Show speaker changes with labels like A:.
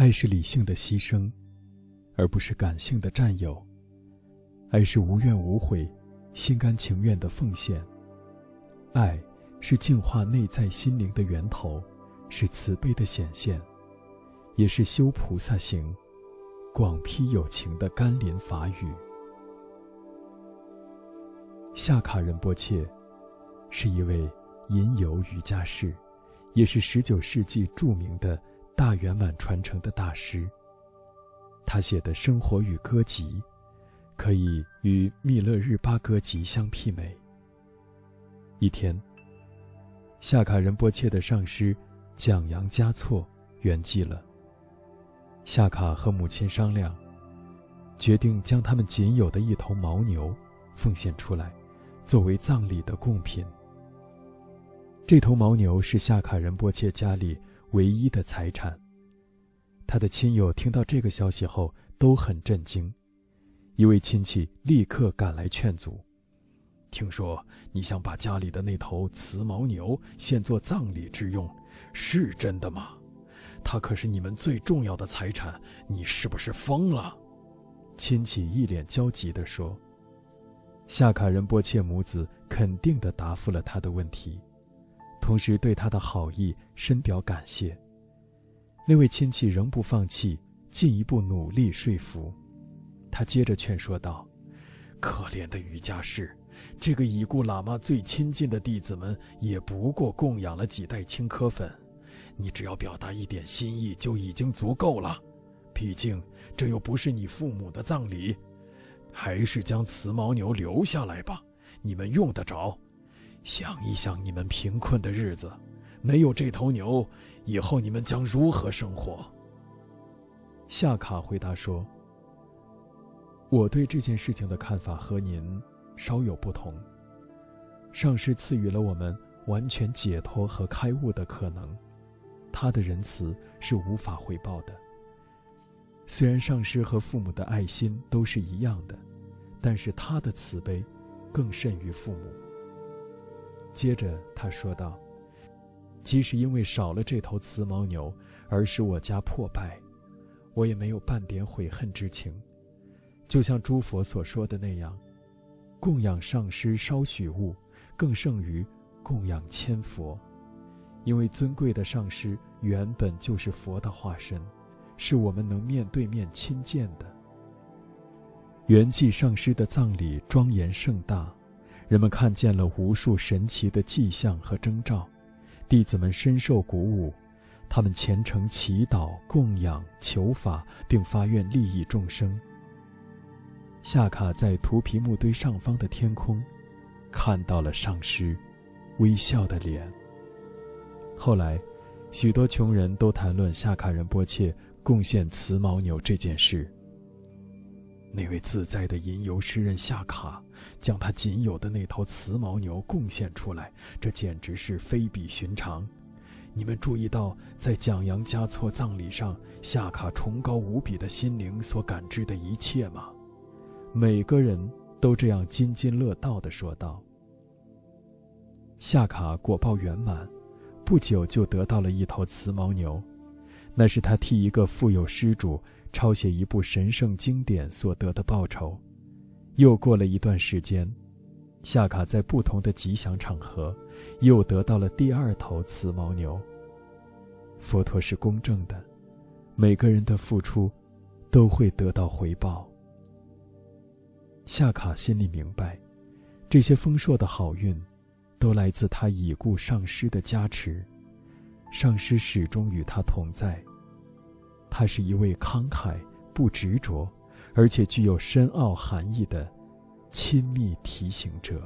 A: 爱是理性的牺牲，而不是感性的占有；爱是无怨无悔、心甘情愿的奉献；爱是净化内在心灵的源头，是慈悲的显现，也是修菩萨行、广披有情的甘霖法语。夏卡仁波切是一位吟游瑜伽士，也是十九世纪著名的。大圆满传承的大师。他写的《生活与歌集》，可以与密勒日巴歌集相媲美。一天，夏卡仁波切的上师蒋扬嘉措圆寂了。夏卡和母亲商量，决定将他们仅有的一头牦牛奉献出来，作为葬礼的贡品。这头牦牛是夏卡仁波切家里。唯一的财产。他的亲友听到这个消息后都很震惊，一位亲戚立刻赶来劝阻：“听说你想把家里的那头雌牦牛献作葬礼之用，是真的吗？它可是你们最重要的财产，你是不是疯了？”亲戚一脸焦急地说。夏卡仁波切母子肯定地答复了他的问题。同时对他的好意深表感谢。那位亲戚仍不放弃，进一步努力说服。他接着劝说道：“可怜的瑜伽士，这个已故喇嘛最亲近的弟子们也不过供养了几袋青稞粉，你只要表达一点心意就已经足够了。毕竟这又不是你父母的葬礼，还是将雌牦牛留下来吧，你们用得着。”想一想你们贫困的日子，没有这头牛，以后你们将如何生活？夏卡回答说：“我对这件事情的看法和您稍有不同。上师赐予了我们完全解脱和开悟的可能，他的仁慈是无法回报的。虽然上师和父母的爱心都是一样的，但是他的慈悲更甚于父母。”接着他说道：“即使因为少了这头雌牦牛而使我家破败，我也没有半点悔恨之情。就像诸佛所说的那样，供养上师稍许物，更胜于供养千佛。因为尊贵的上师原本就是佛的化身，是我们能面对面亲见的。圆寂上师的葬礼庄严盛大。”人们看见了无数神奇的迹象和征兆，弟子们深受鼓舞，他们虔诚祈祷、供养、求法，并发愿利益众生。夏卡在图皮木堆上方的天空，看到了上师微笑的脸。后来，许多穷人都谈论夏卡仁波切贡献雌牦牛这件事。那位自在的吟游诗人夏卡，将他仅有的那头雌牦牛贡献出来，这简直是非比寻常。你们注意到，在蒋扬嘉措葬礼上，夏卡崇高无比的心灵所感知的一切吗？每个人都这样津津乐道地说道。夏卡果报圆满，不久就得到了一头雌牦牛，那是他替一个富有施主。抄写一部神圣经典所得的报酬。又过了一段时间，夏卡在不同的吉祥场合，又得到了第二头雌牦牛。佛陀是公正的，每个人的付出，都会得到回报。夏卡心里明白，这些丰硕的好运，都来自他已故上师的加持，上师始终与他同在。他是一位慷慨、不执着，而且具有深奥含义的亲密提醒者。